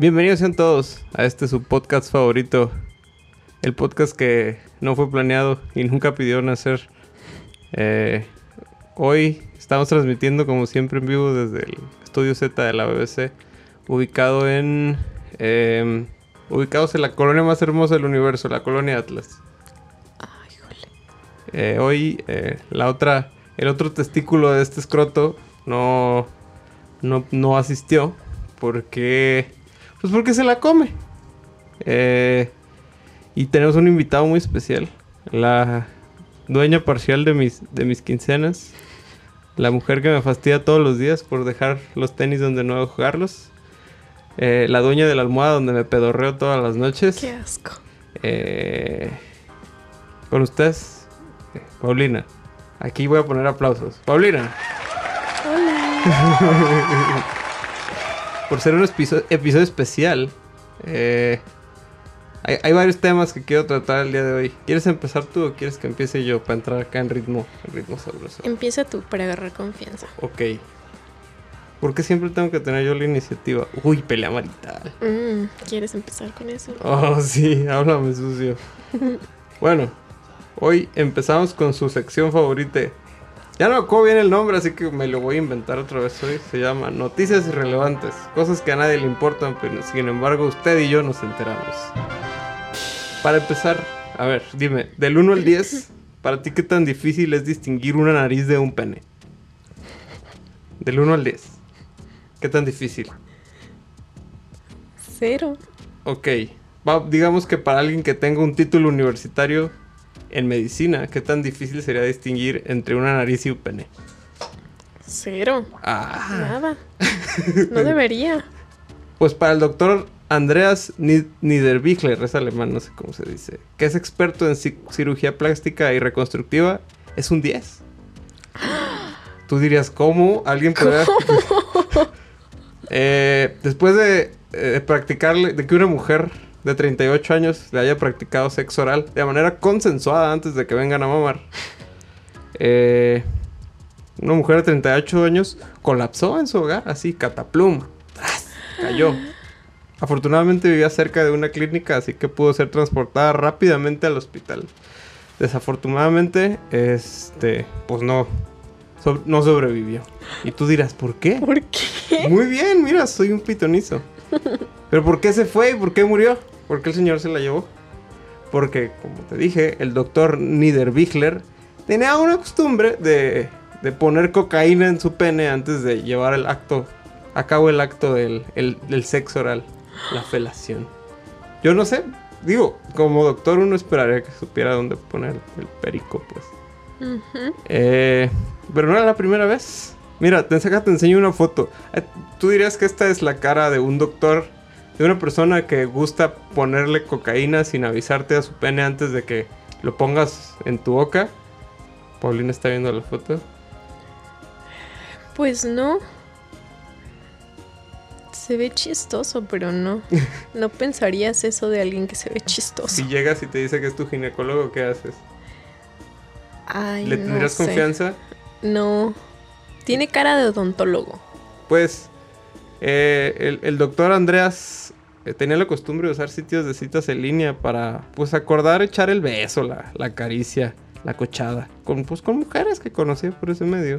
Bienvenidos sean todos a este su podcast favorito. El podcast que no fue planeado y nunca pidió nacer. Eh, hoy estamos transmitiendo como siempre en vivo desde el estudio Z de la BBC, ubicado en eh, ubicados en la colonia más hermosa del universo, la colonia Atlas. Ay, jole. Eh, hoy eh, la otra, el otro testículo de este escroto no, no, no asistió porque, pues porque se la come. Eh, y tenemos un invitado muy especial, la dueña parcial de mis, de mis quincenas, la mujer que me fastidia todos los días por dejar los tenis donde no debo jugarlos, eh, la dueña de la almohada donde me pedorreo todas las noches. Qué asco. Eh, con ustedes, eh, Paulina. Aquí voy a poner aplausos. Paulina, Hola. por ser un episo- episodio especial, eh, hay, hay varios temas que quiero tratar el día de hoy. ¿Quieres empezar tú o quieres que empiece yo para entrar acá en ritmo, en ritmo sabroso? Empieza tú para agarrar confianza. Ok. ¿Por qué siempre tengo que tener yo la iniciativa? Uy, pelea marital. Mm, ¿Quieres empezar con eso? Oh, sí, háblame sucio. bueno, hoy empezamos con su sección favorita. Ya no me acuerdo bien el nombre, así que me lo voy a inventar otra vez hoy. Se llama Noticias Irrelevantes. Cosas que a nadie le importan, pero sin embargo usted y yo nos enteramos. Para empezar, a ver, dime, del 1 al 10, ¿para ti qué tan difícil es distinguir una nariz de un pene? Del 1 al 10. ¿Qué tan difícil? Cero. Ok, va- digamos que para alguien que tenga un título universitario en medicina, ¿qué tan difícil sería distinguir entre una nariz y un pene? Cero. Ah, Nada. No debería. pues para el doctor Andreas Ni- Niederbichler, es alemán, no sé cómo se dice, que es experto en ci- cirugía plástica y reconstructiva, es un 10. Tú dirías, ¿cómo alguien podría... Eh, después de eh, practicarle, de que una mujer de 38 años le haya practicado sexo oral de manera consensuada antes de que vengan a mamar, eh, una mujer de 38 años colapsó en su hogar, así, cataplum, ¡tras! cayó. Afortunadamente vivía cerca de una clínica, así que pudo ser transportada rápidamente al hospital. Desafortunadamente, este, pues no, so- no sobrevivió. Y tú dirás, ¿por qué? ¿Por qué? Muy bien, mira, soy un pitonizo. Pero ¿por qué se fue y por qué murió? ¿Por qué el señor se la llevó? Porque, como te dije, el doctor Niederbichler tenía una costumbre de, de poner cocaína en su pene antes de llevar el acto, a cabo el acto del, el- del sexo oral, la felación. Yo no sé, digo, como doctor uno esperaría que supiera dónde poner el perico, pues. Ujú. Eh, pero no era la primera vez. Mira, te, saca, te enseño una foto. Eh, Tú dirías que esta es la cara de un doctor, de una persona que gusta ponerle cocaína sin avisarte a su pene antes de que lo pongas en tu boca. Paulina está viendo la foto. Pues no. Se ve chistoso, pero no. No pensarías eso de alguien que se ve chistoso. Si llegas y te dice que es tu ginecólogo, ¿qué haces? Ay, ¿Le no tendrías sé. confianza? No. Tiene cara de odontólogo. Pues eh, el, el doctor Andreas eh, tenía la costumbre de usar sitios de citas en línea para pues acordar echar el beso, la, la caricia, la cochada, con, pues, con mujeres que conocía por ese medio.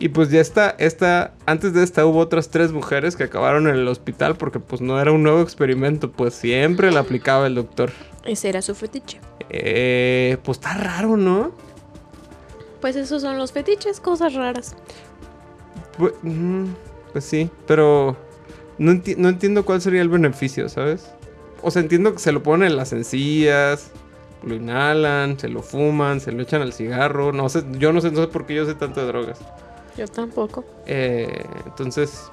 Y pues ya está, esta, antes de esta hubo otras tres mujeres que acabaron en el hospital porque pues no era un nuevo experimento, pues siempre la aplicaba el doctor. Ese era su fetiche. Eh, pues está raro, ¿no? Pues esos son los fetiches, cosas raras. Pues, mm, pues sí, pero no, enti- no entiendo cuál sería el beneficio, ¿sabes? O sea, entiendo que se lo ponen en las encías, lo inhalan, se lo fuman, se lo echan al cigarro. No sé, yo no sé, no sé por qué yo sé tanto de drogas. Yo tampoco. Eh, entonces,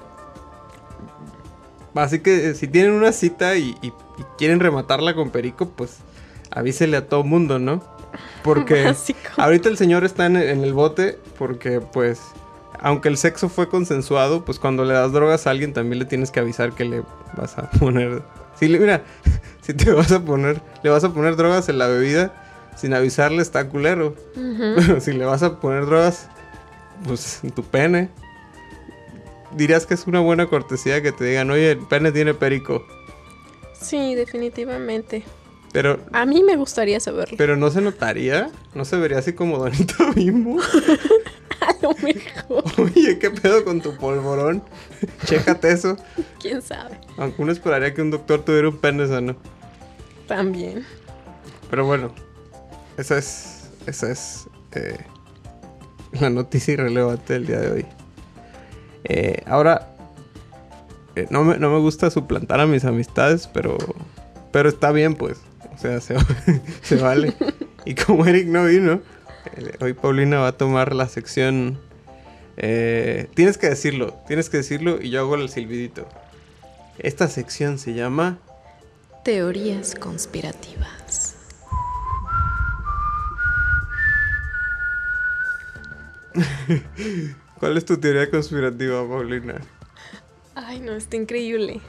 así que eh, si tienen una cita y, y- y quieren rematarla con perico, pues avísele a todo mundo, ¿no? Porque Básico. ahorita el señor está en, en el bote porque, pues, aunque el sexo fue consensuado, pues cuando le das drogas a alguien también le tienes que avisar que le vas a poner... Si le, mira, si te vas a poner, le vas a poner drogas en la bebida, sin avisarle está culero. Pero si le vas a poner drogas, pues en tu pene. dirías que es una buena cortesía que te digan, oye, el pene tiene perico. Sí, definitivamente. Pero, A mí me gustaría saberlo. pero no se notaría, no se vería así como Donito Bimbo. A lo mejor. Oye, ¿qué pedo con tu polvorón? Chécate eso. ¿Quién sabe? Aunque uno esperaría que un doctor tuviera un pene sano. También. Pero bueno, esa es, esa es eh, la noticia irrelevante del día de hoy. Eh, ahora, eh, no, me, no me gusta suplantar a mis amistades, pero, pero está bien, pues. Sea, se, se vale. Y como Eric no vino, hoy Paulina va a tomar la sección. eh, tienes que decirlo, tienes que decirlo y yo hago el silbidito. Esta sección se llama Teorías conspirativas. ¿Cuál es tu teoría conspirativa, Paulina? Ay, no, está increíble.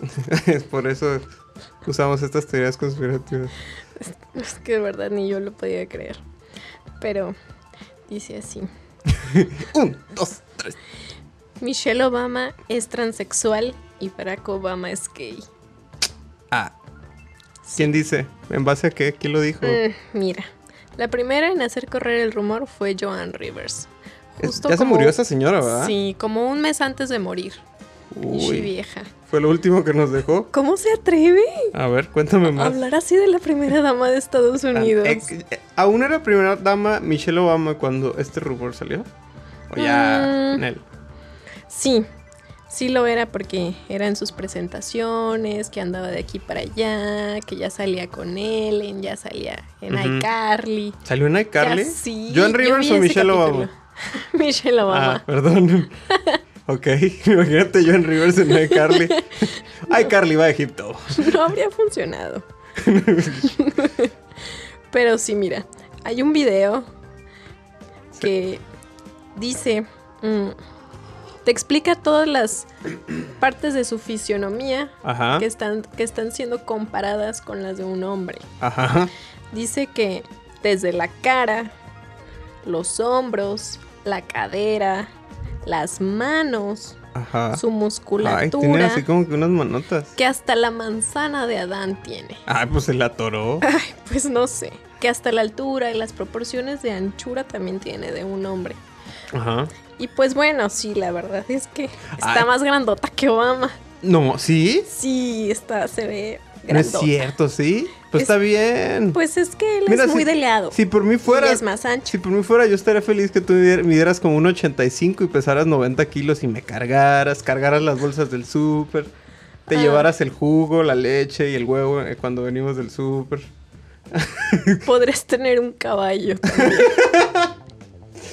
es por eso usamos estas teorías conspirativas. Es que de verdad ni yo lo podía creer. Pero dice así. Un, dos, tres. Michelle Obama es transexual y Barack Obama es gay. Ah. ¿Quién dice? ¿En base a qué? ¿Quién lo dijo? Mm, mira, la primera en hacer correr el rumor fue Joan Rivers. Justo ya se murió esa señora, ¿verdad? Sí, como un mes antes de morir. Y Uy, vieja. Fue lo último que nos dejó. ¿Cómo se atreve A ver, cuéntame más. hablar así de la primera dama de Estados Unidos? Ah, ¿Aún era primera dama Michelle Obama cuando este rumor salió? ¿O ya, Mm. Nel? Sí, sí lo era porque era en sus presentaciones, que andaba de aquí para allá, que ya salía con Ellen, ya salía en Ujú. iCarly. ¿Salió en iCarly? Sí, ¿Joan yo Rivers o Michelle capítulo. Obama? Michelle Ah, Obama. perdón. ok, imagínate Joan Rivers en iCarly. iCarly va a Egipto. No habría funcionado. Pero sí, mira, hay un video que dice, mm, te explica todas las partes de su fisionomía Ajá. que están, que están siendo comparadas con las de un hombre. Ajá. Dice que desde la cara, los hombros, la cadera, las manos, Ajá. su Ay, tiene musculatura, así como que unas manotas. que hasta la manzana de Adán tiene. Ay, pues se la atoró. Ay, pues no sé. Que hasta la altura y las proporciones de anchura también tiene de un hombre. Ajá. Y pues bueno, sí, la verdad es que está Ay. más grandota que Obama. No, ¿sí? Sí, está, se ve No es grandota. cierto, ¿sí? Pues Es- está bien. Pues es que él Mira, es muy si- delgado. Si por mí fuera... Y es más ancho. Si por mí fuera, yo estaría feliz que tú midier- midieras como un 85 y pesaras 90 kilos y me cargaras, cargaras las bolsas del súper, te Ah. llevaras el jugo, la leche y el huevo eh, cuando venimos del súper. Podrías tener un caballo.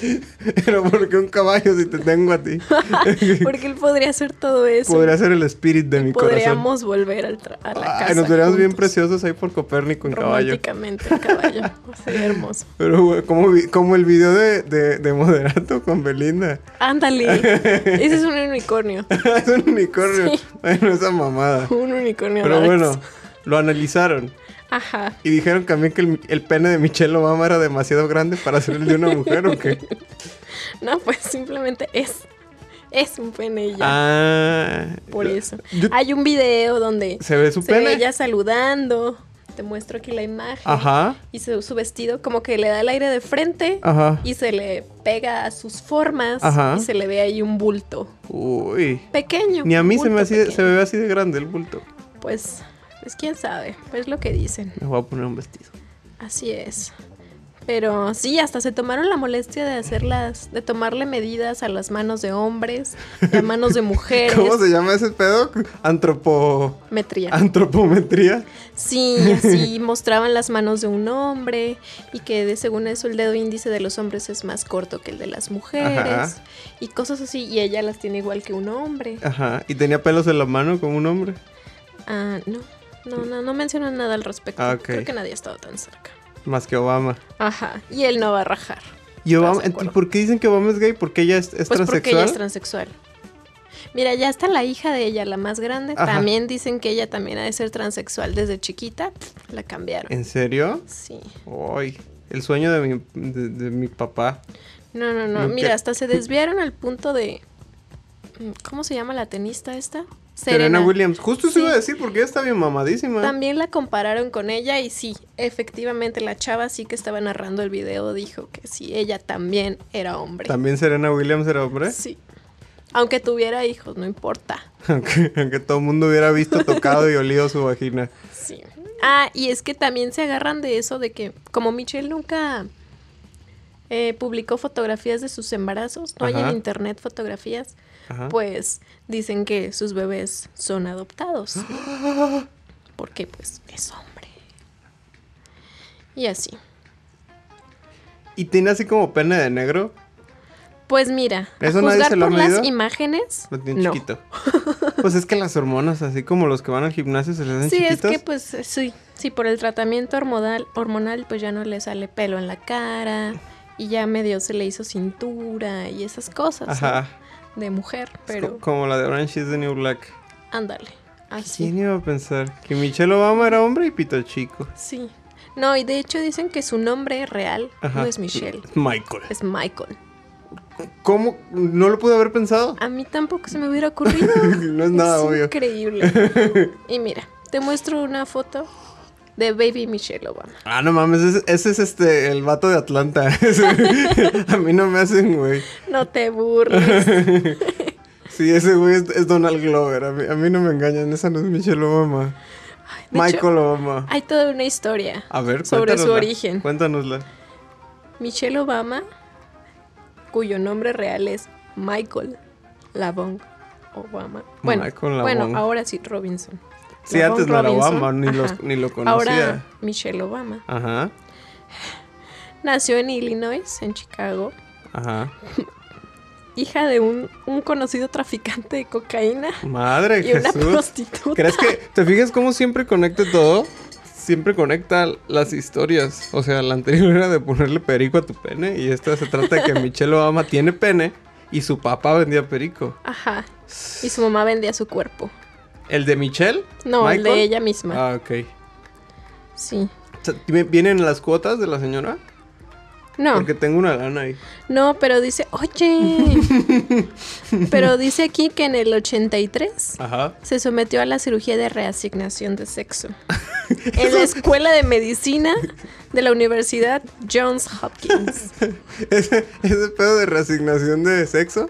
Pero porque un caballo si te tengo a ti. Porque él podría hacer todo eso. Podría ser el spirit de mi corazón. Podríamos volver al a la casa. Nos veríamos bien preciosos ahí por Copérnico en caballo. Románticamente el caballo. Sería hermoso. Pero como, como el video de, de, de Moderato con Belinda. Ándale. Ese es un unicornio. es un unicornio. Sí. Bueno, esa mamada. Un unicornio. Pero bueno, lo analizaron. Ajá. Y dijeron también que el, el pene de Michelle Obama era demasiado grande para ser el de una mujer o qué. No, pues simplemente es. Es un pene ya. Ah. por eso. yo- Hay un video donde ¿Se ve su se ve pene? ella saludando. Te muestro aquí la imagen. Ajá. Y su, su vestido como que le da el aire de frente. Ajá. Y se le pega a sus formas. Ajá. Y se le ve ahí un bulto. Uy. Pequeño. Ni a mí se me, así se me ve así de grande el bulto. Pues, pues quién sabe. Pues lo que dicen. Me voy a poner un vestido. Así es. Pero sí, hasta se tomaron la molestia de hacerlas, de tomarle medidas a las manos de hombres, y a manos de mujeres. ¿Cómo se llama ese pedo? Antropo... Metría. Antropometría. Sí, así mostraban las manos de un hombre y que de, según eso el dedo índice de los hombres es más corto que el de las mujeres Ajá. y cosas así y ella las tiene igual que un hombre. Ajá. Y tenía pelos en la mano como un hombre. Ah, no, no, no, no mencionan nada al respecto. Ah. Creo que nadie ha estado tan cerca. Más que Obama. Ajá, y él no va a rajar. ¿Y Obama? ¿Y por qué dicen que Obama es gay? ¿Porque ella es, es Pues porque ella es transexual. Mira, ya está la hija de ella, la más grande. Ajá. También dicen que ella también ha de ser transexual desde chiquita. La cambiaron. ¿En serio? Sí. Ay, el sueño de mi, de, de mi papá. No, no, no. Nunca- Mira, hasta se desviaron al punto de ¿Cómo se llama la tenista esta? Serena, Williams. Justo Sí. iba a decir porque ella está bien mamadísima. También la compararon con ella y sí, efectivamente la chava sí que estaba narrando el video dijo que sí, ella también era hombre. También Serena Williams era hombre. Sí. Aunque tuviera hijos, no importa. Aunque, aunque todo el mundo hubiera visto, tocado y olido su vagina. Sí. Ah, y es que también se agarran de eso de que como Michelle nunca eh, publicó fotografías de sus embarazos, no hay en internet fotografías, Ajá. pues dicen que sus bebés son adoptados. Porque pues es hombre. Y así. Y tiene así como pene de negro. Pues mira, a ¿Eso nadie juzgar por las imágenes, Lo tiene no. chiquito. Pues es que las hormonas, así como los que van al gimnasio, se les hacen Sí, chiquitos. es que pues eh, sí, sí, por el tratamiento hormonal, hormonal pues ya no le sale pelo en la cara y ya medio se le hizo cintura y esas cosas ¿no? De mujer, Es pero co- como la de Orange is the New Black. ándale, así. ¿Quién iba a pensar? Que Michelle Obama era hombre y pito chico. Sí. No, y de hecho dicen que su nombre real Ajá. no es Michelle, Michael. es Michael. ¿Cómo? ¿No lo pude haber pensado? A mí tampoco se me hubiera ocurrido. no es nada obvio. increíble. y mira, te muestro una foto de Baby Michelle Obama. Ah, no mames, ese, ese es este, el vato de Atlanta. A mí no me hacen, güey. No te burles. Sí, ese güey es, es Donald Glover. A mí, a mí no me engañan, esa no es Michelle Obama. de Michael hecho, Obama. Hay toda una historia A ver, sobre su origen. Cuéntanosla. Michelle Obama, cuyo nombre real es Michael Lavong Obama. Bueno, Michael bueno ahora sí, Robinson. Sí, antes no era Robinson, Obama, ni, los- ni lo conocía. Ahora Michelle Obama. Ajá, Nació en Illinois, en Chicago, ajá. hija de un, un conocido traficante de cocaína Madre y una Jesús. prostituta. ¿Crees que te fijas cómo siempre conecta todo? Siempre conecta las historias. O sea, la anterior era de ponerle perico a tu pene y esta se trata de que Michelle Obama tiene pene y su papá vendía perico. Ajá. Y su mamá vendía su cuerpo. ¿El de Michelle? No, el de ella misma. Ah, ok. Sí. O sea, ¿vi- ¿Vienen las cuotas de la señora? No. Porque tengo una lana ahí. No, pero dice, oye. pero dice aquí que en el 83 Ajá. se sometió a la cirugía de reasignación de sexo. en la escuela de medicina de la Universidad Johns Hopkins. Ese, ese pedo de reasignación de sexo.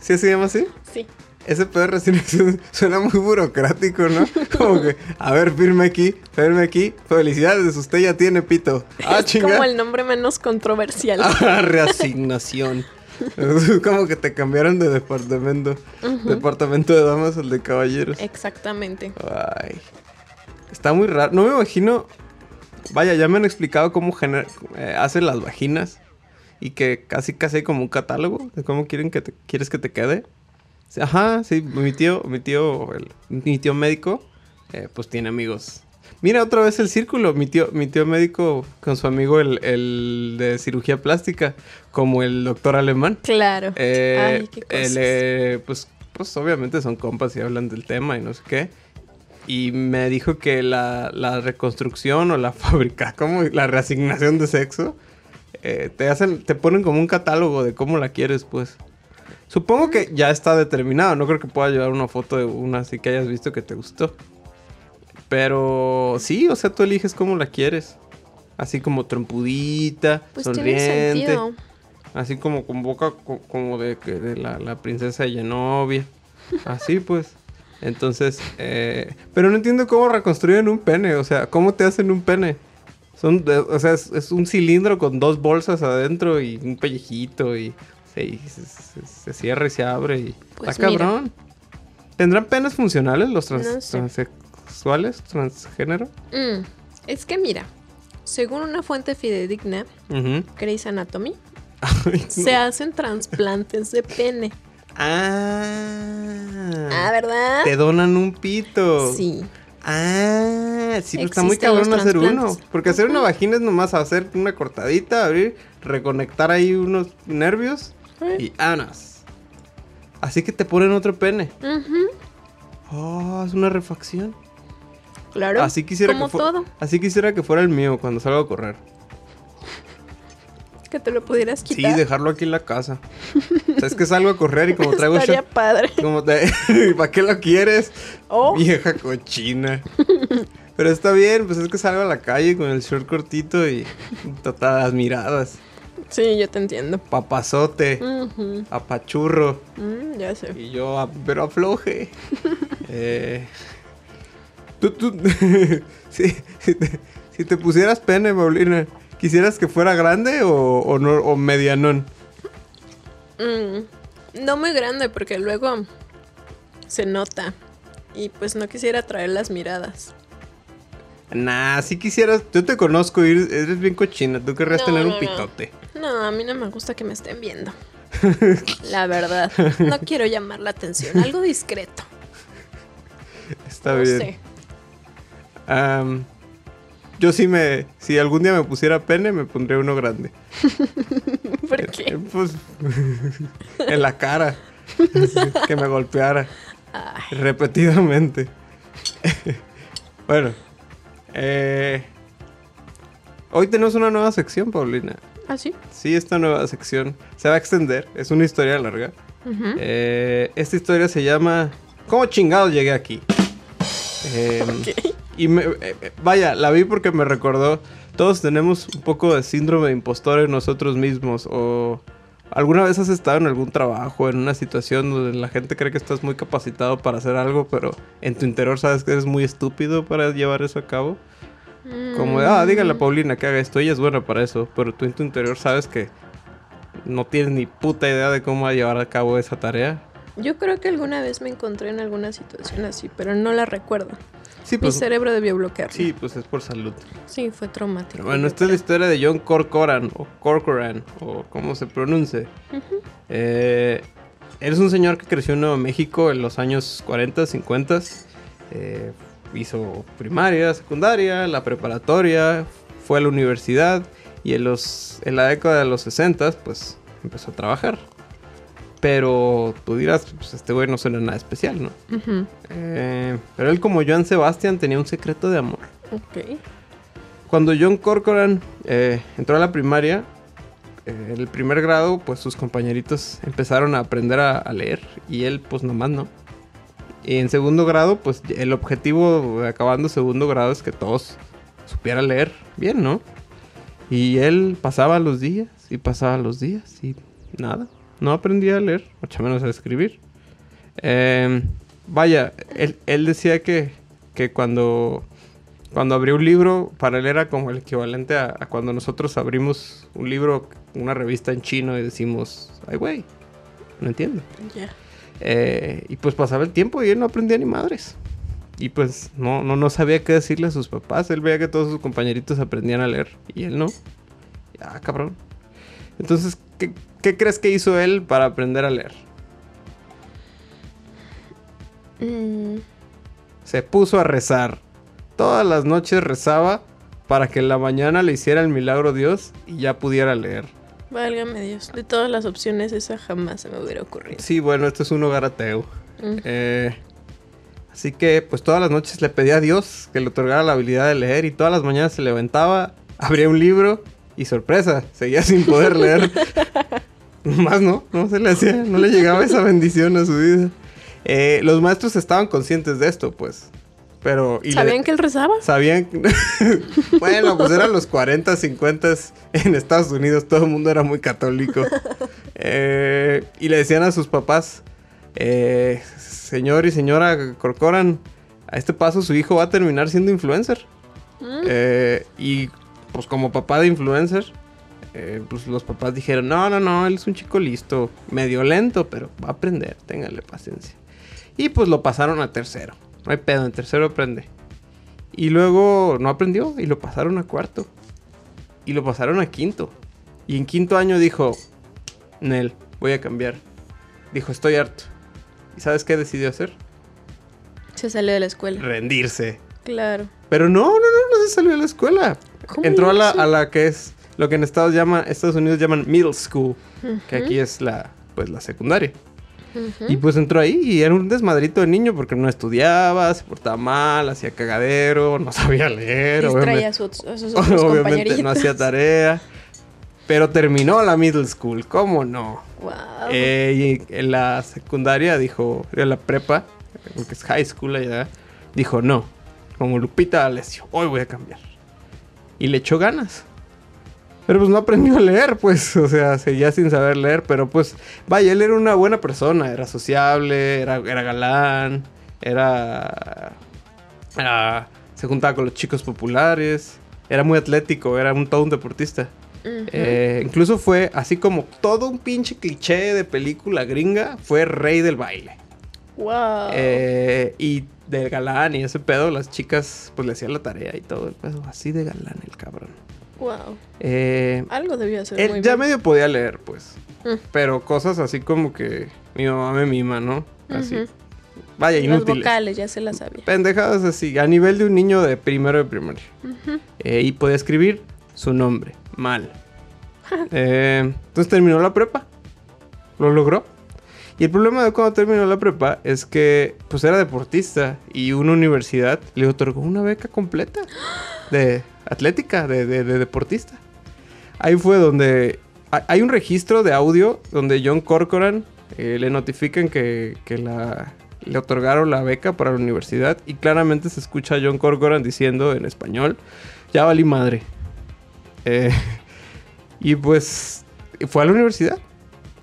¿Sí se llama así? Sí. Ese pedo de reasignación suena muy burocrático, ¿no? Como que, a ver, firme aquí, firme aquí. Felicidades, usted ya tiene pito. Ah, es chinga. como el nombre menos controversial. Ah, reasignación. Es como que te cambiaron de departamento. Departamento de damas al de caballeros. Exactamente. Ay. Está muy raro. No me imagino. Vaya, ya me han explicado cómo gener- eh, hacen las vaginas. Y que casi casi hay como un catálogo de cómo quieren que te, quieres que te quede. Ajá, sí, mi tío, mi tío, el- mi tío médico, eh, pues tiene amigos. Mira otra vez el círculo, mi tío, mi tío médico con su amigo el, el de cirugía plástica, como el doctor alemán. Claro. Eh, Ay, qué el, eh, pues, pues obviamente son compas y hablan del tema y no sé qué. Y me dijo que la, la reconstrucción o la fábrica, como la reasignación de sexo, eh, te hacen, te ponen como un catálogo de cómo la quieres, pues. Supongo que ya está determinado, no creo que pueda llevar una foto de una así que hayas visto que te gustó. Pero sí, o sea, tú eliges cómo la quieres. Así como trompudita, Pues tiene sonriente. sentido. Así como con boca co- como de, que de la, la princesa de Genovia. Así pues. Entonces, eh, pero no entiendo cómo reconstruyen un pene. O sea, ¿cómo te hacen un pene? Son, o sea, es, es un cilindro con dos bolsas adentro y un pellejito y se, y se, cierra y se abre y Pues está cabrón. ¿Tendrán penes funcionales los trans- No sé. transexuales, transgénero? Mm, Es que mira, según una fuente fidedigna. Grey's Anatomy, Ay, no. se hacen trasplantes de pene. Ah. Ah, ¿verdad? Te donan un pito. Sí. Ah, sí, pero está muy cabrón hacer uno. Porque hacer una vagina es nomás hacer una cortadita, abrir, reconectar ahí unos nervios y anas. Así que te ponen otro pene. Ujú, Oh, es una refacción. Claro. Así quisiera como que fu- todo. Así quisiera que fuera el mío cuando salgo a correr. Que te lo pudieras Sí, quitar. dejarlo aquí en la casa. O sea, es que salgo a correr y como traigo Estaría padre. como te... ¿Para qué lo quieres? Oh. Vieja cochina. Pero está bien, pues es que salgo a la calle con el short cortito y todas miradas. Sí, yo te entiendo. Papazote, apachurro. Mm, ya sé. Y yo, a- pero afloje. eh, tú, tú, si, si te, si te pusieras pene, Paulina, ¿quisieras que fuera grande o, o, no, o medianón? Mm, no muy grande porque luego se nota. Y pues no quisiera traer las miradas. Nah, si quisieras, yo te conozco, eres eres bien cochina, tú querrías No, tener no, un pitote. No, a mí no me gusta que me estén viendo. La verdad. No quiero llamar la atención. Algo discreto. Está no bien. sé. Yo sí me, si algún día me pusiera pene, me pondría uno grande. ¿Por Eh, qué? Pues en la cara. que me golpeara Ay, repetidamente. bueno, eh, hoy tenemos una nueva sección, Paulina. ¿Ah, sí? Sí, esta nueva sección se va a extender. Es una historia larga. Eh, esta historia se llama ¿Cómo chingados llegué aquí? Eh. Y me- eh, eh, vaya, la vi porque me recordó. Todos tenemos un poco de síndrome de impostor en nosotros mismos. O alguna vez has estado en algún trabajo, en una situación donde la gente cree que estás muy capacitado para hacer algo, pero en tu interior sabes que eres muy estúpido para llevar eso a cabo. Como de, ah, dígale a Paulina que haga esto, ella es buena para eso, pero tú en tu interior sabes que no tienes ni puta idea de cómo llevar a cabo esa tarea. Yo creo que alguna vez me encontré en alguna situación así, pero no la recuerdo. Sí, Mi pues, cerebro debió bloquearlo. sí, pues es por salud. Sí, fue traumático. Bueno, esta es la historia de John Corcoran, o Corcoran, o como se pronuncie. Eh, él es un señor que creció en Nuevo México en los años 40, 50. Eh, hizo primaria, secundaria, la preparatoria, fue a la universidad y en, los, en la década de los 60 pues empezó a trabajar. Pero tú dirás, pues este güey no suena nada especial, ¿no? Eh, pero él como Joan Sebastián tenía un secreto de amor. Ok. Cuando John Corcoran eh, entró a la primaria, eh, en el primer grado, pues sus compañeritos empezaron a aprender a, a leer y él pues nomás no. Y en segundo grado, pues el objetivo de acabando segundo grado es que todos supieran leer bien, ¿no? Y él pasaba los días y pasaba los días y nada, no aprendía a leer, mucho menos a escribir. Eh, vaya, él, él decía que, que cuando, cuando abrió un libro, para él era como el equivalente a, a cuando nosotros abrimos un libro, una revista en chino y decimos, ay güey, no entiendo. Ya. Eh, y pues pasaba el tiempo y él no aprendía ni madres. Y pues no, no, no sabía qué decirle a sus papás. Él veía que todos sus compañeritos aprendían a leer y él no. Ah, cabrón. Entonces, ¿qué, qué crees que hizo él para aprender a leer? Mm, Se puso a rezar. Todas las noches rezaba para que en la mañana le hiciera el milagro Dios y ya pudiera leer. válgame Dios. De todas las opciones, esa jamás se me hubiera ocurrido. Sí, bueno, esto es un hogar ateo. Mm. Eh, así que, pues todas las noches le pedía a Dios que le otorgara la habilidad de leer y todas las mañanas se levantaba, abría un libro y sorpresa, seguía sin poder leer. Más no, no se le hacía, no le llegaba esa bendición a su vida. Eh, los maestros estaban conscientes de esto, pues. Pero. y le- ¿Sabían que él rezaba? Sabían. bueno, pues eran los 40, 50 en Estados Unidos. Todo el mundo era muy católico. Eh, y le decían a sus papás: eh, Señor y señora Corcoran, a este paso su hijo va a terminar siendo influencer. Mm. Eh, y pues, como papá de influencer, eh, pues los papás dijeron: No, no, no, él es un chico listo, medio lento, pero va a aprender, téngale paciencia. Y pues lo pasaron a tercero. No hay pedo, en tercero aprende. Y luego no aprendió y lo pasaron a cuarto. Y lo pasaron a quinto. Y en quinto año dijo, Nel, voy a cambiar. Dijo, estoy harto. ¿Y sabes qué decidió hacer? Se salió de la escuela. Rendirse. Claro. Pero no, no, no, no se salió de la escuela. ¿Cómo Entró a la, a la que es lo que en Estados, llama, Estados Unidos llaman middle school. Que aquí es la, pues, la secundaria. Y pues entró ahí y era un desmadrito de niño porque no estudiaba, se portaba mal, hacía cagadero, no sabía leer, Distraía obviamente, a sus, a sus otros obviamente no hacía tarea. Pero terminó la middle school, ¿cómo no? Wow. Eh, y en la secundaria dijo, en la prepa, que es high school allá, dijo no, como Lupita Alessio, hoy voy a cambiar. Y le echó ganas. Pero pues no aprendió a leer, pues, o sea, seguía sin saber leer, pero pues, vaya, él era una buena persona, era sociable, era, era galán, era, era- se juntaba con los chicos populares, era muy atlético, era un todo un deportista. Eh, incluso fue así como todo un pinche cliché de película gringa, fue rey del baile. wow. Eh, y del galán y ese pedo, las chicas pues le hacían la tarea y todo el pedo, así de galán el cabrón. Wow. Eh, Algo debió hacer él muy ya bien. medio podía leer, pues. Mm. Pero cosas así como que mi mamá me mima, ¿no? Así. Ujú. Vaya, Las inútiles. vocales ya se las sabía. Pendejadas así, a nivel de un niño de primero de primaria. Eh, y podía escribir su nombre mal. Eh, entonces terminó la prepa. Lo logró. Y el problema de cuando terminó la prepa es que pues era deportista y una universidad le otorgó una beca completa de atlética, de, de- de deportista. Ahí fue donde hay- un registro de audio donde John Corcoran eh, le notifican que, le otorgaron la beca para la universidad y claramente se escucha a John Corcoran diciendo en español, ya valí madre. Eh, y pues fue a la universidad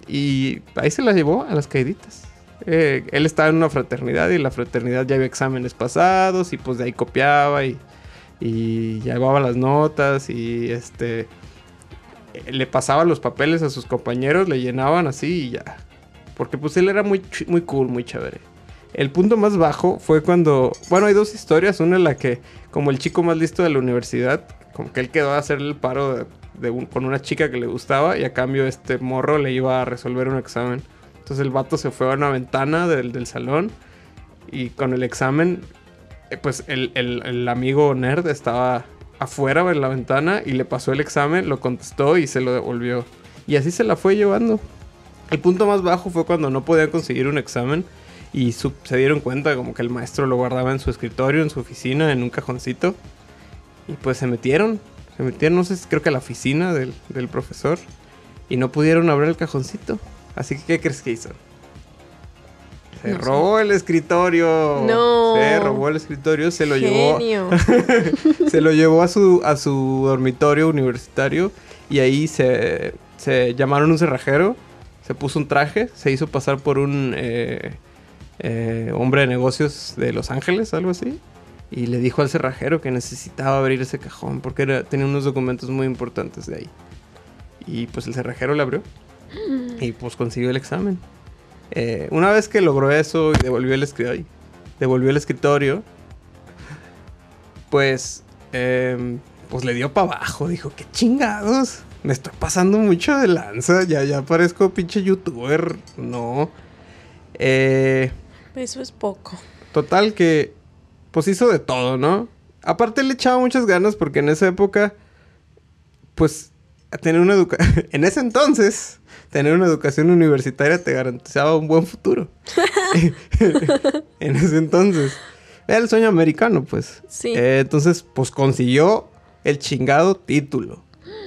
y ahí se la llevó a las caíditas. Eh, él estaba en una fraternidad y la fraternidad ya había exámenes pasados y pues de ahí copiaba y, y llevaba las notas y este le pasaba los papeles a sus compañeros, le llenaban así y ya. Porque pues él era muy, muy cool, muy chévere. El punto más bajo fue cuando, bueno, hay dos historias, una en la que como el chico más listo de la universidad, como que él quedó a hacerle el paro de- con una chica que le gustaba y a cambio este morro le iba a resolver un examen. Entonces el vato se fue a una ventana del, del salón y con el examen, pues el, el- amigo nerd estaba afuera en la ventana y le pasó el examen, lo contestó y se lo devolvió. Y así se la fue llevando. El punto más bajo fue cuando no podían conseguir un examen y se dieron cuenta como que el maestro lo guardaba en su escritorio, en su oficina, en un cajoncito. Y pues se metieron, se metieron, no sé, creo que a la oficina del, del profesor. Y no pudieron abrir el cajoncito. Así que, ¿qué crees que hizo? Se No sé. robó el escritorio. No. Se robó el escritorio, se lo llevó Genio. se lo llevó a su, a su dormitorio universitario y ahí se, se llamaron un cerrajero, se puso un traje, se hizo pasar por un eh, eh, hombre de negocios de Los Ángeles, algo así, y le dijo al cerrajero que necesitaba abrir ese cajón porque era- tenía unos documentos muy importantes de ahí. Y pues el cerrajero le abrió y pues consiguió el examen. Eh, una vez que logró eso y devolvió el escritorio, devolvió el escritorio, pues, em, pues le dio para abajo. Dijo, qué chingados. Me estoy pasando mucho de lanza. Ya, ya parezco pinche youtuber. No. Eh, Eso es poco. total que, pues hizo de todo, ¿no? Aparte le echaba muchas ganas porque en esa época, pues, a tener una educación... en ese entonces, tener una educación universitaria te garantizaba un buen futuro. en ese entonces. Era el sueño americano, pues. Sí. Eh, entonces, pues consiguió el chingado título.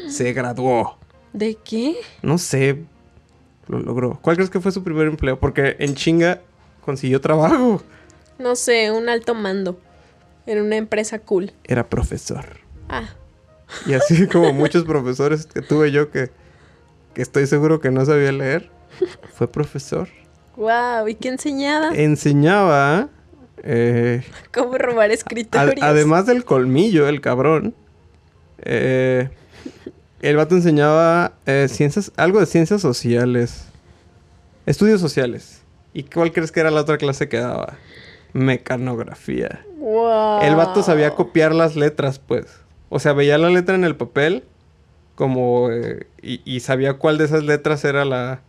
Se graduó. ¿De qué? No sé. Lo logró. ¿Cuál crees que fue su primer empleo? Porque en chinga consiguió trabajo. No sé, un alto mando. En una empresa cool. Era profesor. Ah, Y así como muchos profesores que tuve yo que, que estoy seguro que no sabía leer, fue profesor. wow. ¿Y qué enseñaba? Enseñaba, eh, ¿Cómo robar ad- escritorios? además del colmillo, el cabrón, eh, el vato enseñaba eh, ciencias, algo de ciencias sociales, estudios sociales. ¿Y cuál crees que era la otra clase que daba? Mecanografía. Wow. El vato sabía copiar las letras, pues. O sea, veía la letra en el papel como... eh, y, y sabía cuál de esas letras era la,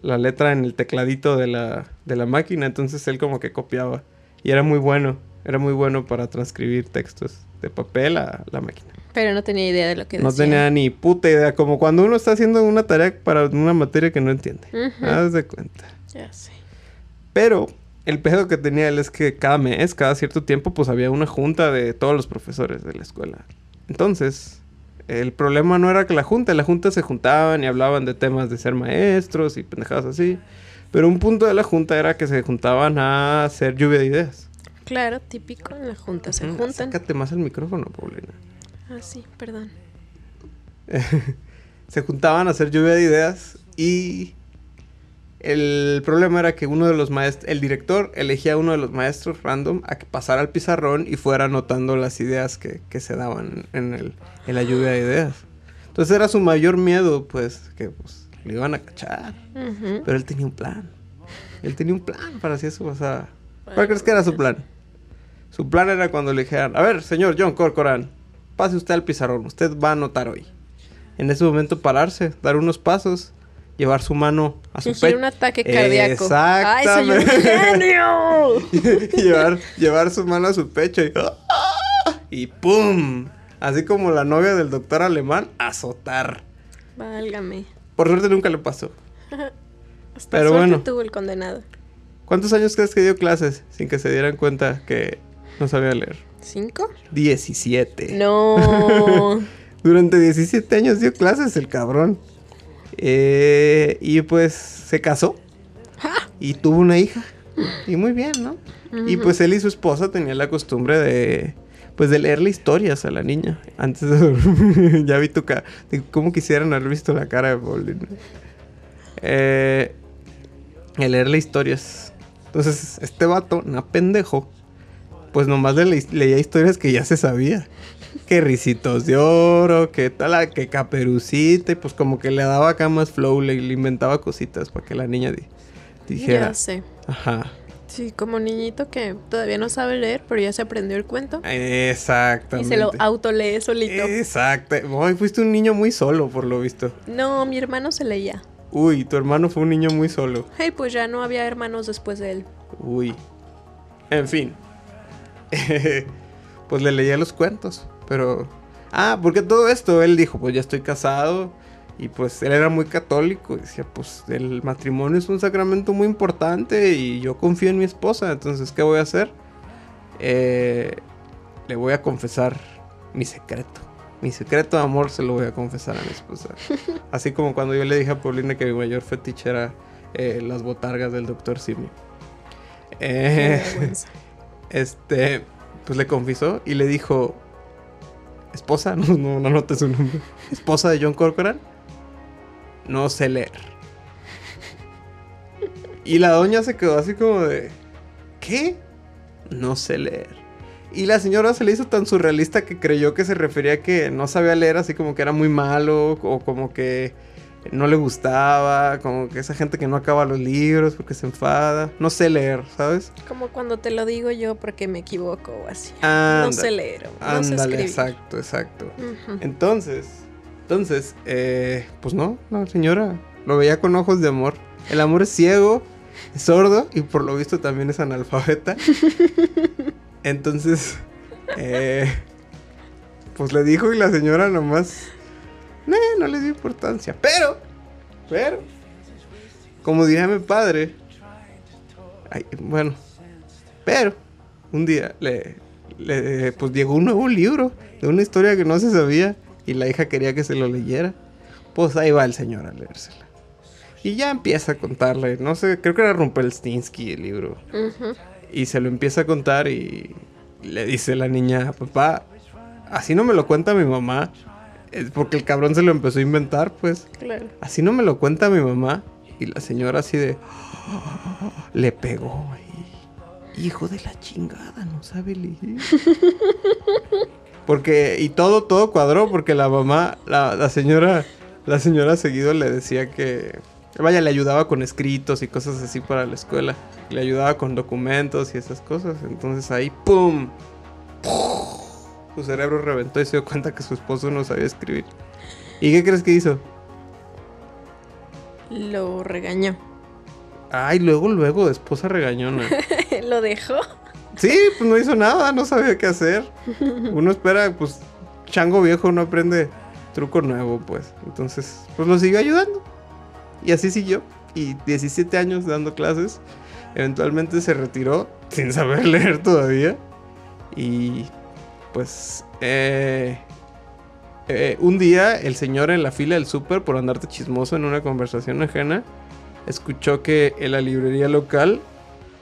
la letra en el tecladito de la, de la máquina. Entonces él como que copiaba. Y era muy bueno. Era muy bueno para transcribir textos de papel a la máquina. Pero no tenía idea de lo que No decía. tenía ni puta idea. Como cuando uno está haciendo una tarea para una materia que no entiende. Ujú. Haz de cuenta. Ya sé. Pero el pedo que tenía él es que cada mes, cada cierto tiempo, pues había una junta de todos los profesores de la escuela. Entonces, El problema no era que la junta, la junta se juntaban y hablaban de temas de ser maestros y pendejadas así. Pero un punto de la junta era que se juntaban a hacer lluvia de ideas. Claro, típico en la junta. Se juntan. Sácate más el micrófono, Paulina. Ah, sí, perdón. se juntaban a hacer lluvia de ideas y el problema era que uno de los maestros, el director elegía a uno de los maestros random a que pasara al pizarrón y fuera anotando las ideas que, que se daban en, el, en la lluvia de ideas. Entonces era su mayor miedo, pues, que pues, le iban a cachar. Pero él tenía un plan. Él tenía un plan para si eso pasaba. ¿Cuál crees que era su plan? Su plan era cuando le dijeran, a ver, señor John Corcoran, pase usted al pizarrón, usted va a anotar hoy. En ese momento pararse, dar unos pasos, llevar su mano a su pecho. un ataque cardíaco. ¡Ay, soy un Exactamente. genio! llevar, llevar su mano a su pecho y, y ¡pum! Así como la novia del doctor alemán, azotar. Válgame. Por suerte nunca le pasó. Hasta Pero bueno. tuvo el condenado. ¿Cuántos años crees que dio clases sin que se dieran cuenta que no sabía leer? ¿Cinco? 17. No. Durante 17 años dio clases el cabrón. Eh, y pues se casó. Y tuvo una hija. Y muy bien, ¿no? Y pues él y su esposa tenían la costumbre de... Pues de leerle historias a la niña. Antes de dormir. ya vi tu cara. ¿Cómo quisieran haber visto la cara de Paulina? Eh, de leerle historias. Entonces, este vato, una pendejo, pues nomás le- leía historias que ya se sabía. Que risitos de oro, que tal, que caperucita, y pues como que le daba acá más flow, le, le inventaba cositas para que la niña di- dijera. Ya sé. Ajá. Sí, como niñito que todavía no sabe leer, pero ya se aprendió el cuento. Y Exactamente. se lo autolee solito. Exacto. Ay, fuiste un niño muy solo, por lo visto. No, mi hermano se leía. Uy, tu hermano fue un niño muy solo. Hey, pues ya no había hermanos después de él. Uy. En fin. pues le leía los cuentos. Pero. Ah, porque todo esto él dijo: Pues ya estoy casado. Y pues él era muy católico. Y decía: Pues el matrimonio es un sacramento muy importante. Y yo confío en mi esposa. Entonces, ¿qué voy a hacer? Eh, le voy a confesar mi secreto. Mi secreto de amor se lo voy a confesar a mi esposa. Así como cuando yo le dije a Paulina que mi mayor fetiche era eh, las botargas del doctor Simi. Qué Eh, este, pues le confesó y le dijo, esposa, no, no, no anote su nombre, esposa de John Corcoran, no sé leer. Y la doña se quedó así como de, ¿qué? No sé leer. Y la señora se le hizo tan surrealista que creyó que se refería a que no sabía leer, así como que era muy malo, o como que no le gustaba, como que esa gente que no acaba los libros porque se enfada. No sé leer, ¿sabes? Como cuando te lo digo yo porque me equivoco o así. no Ándale. sé leer, no sé Ándale, escribir. exacto, exacto. Entonces, entonces, eh, pues no, la señora lo veía con ojos de amor. El amor es ciego, es sordo y por lo visto también es analfabeta. Entonces, eh, pues le dijo y la señora nomás, "Nee, no le dio importancia. Pero, pero, como diría mi padre, ay, bueno, pero, un día le, le, pues llegó un nuevo libro de una historia que no se sabía y la hija quería que se lo leyera. Pues ahí va el señor a leérsela. Y ya empieza a contarle, no sé, creo que era Rumpelstiltskin el libro. Ujú. Y se lo empieza a contar y le dice la niña, papá, así no me lo cuenta mi mamá. Es porque el cabrón se lo empezó a inventar, pues. Claro. Así no me lo cuenta mi mamá. Y la señora así de... Le pegó ahí. Hijo de la chingada, no sabe leer. Porque... Y todo, todo cuadró porque la mamá, la, la señora... La señora seguido le decía que... Vaya, le ayudaba con escritos y cosas así para la escuela. Le ayudaba con documentos y esas cosas. Entonces ahí, ¡pum! Su cerebro reventó y se dio cuenta que su esposo no sabía escribir. ¿Y qué crees que hizo? Lo regañó. Ay, luego, luego, de esposa regañona. lo dejó. Sí, pues no hizo nada, no sabía qué hacer. Uno espera, pues, chango viejo no aprende truco nuevo, pues. Entonces, pues lo siguió ayudando. Y así siguió. Y 17 años dando clases. Eventualmente se retiró sin saber leer todavía. Y pues, eh, eh, un día el señor en la fila del súper, por andarte chismoso en una conversación ajena, escuchó que en la librería local,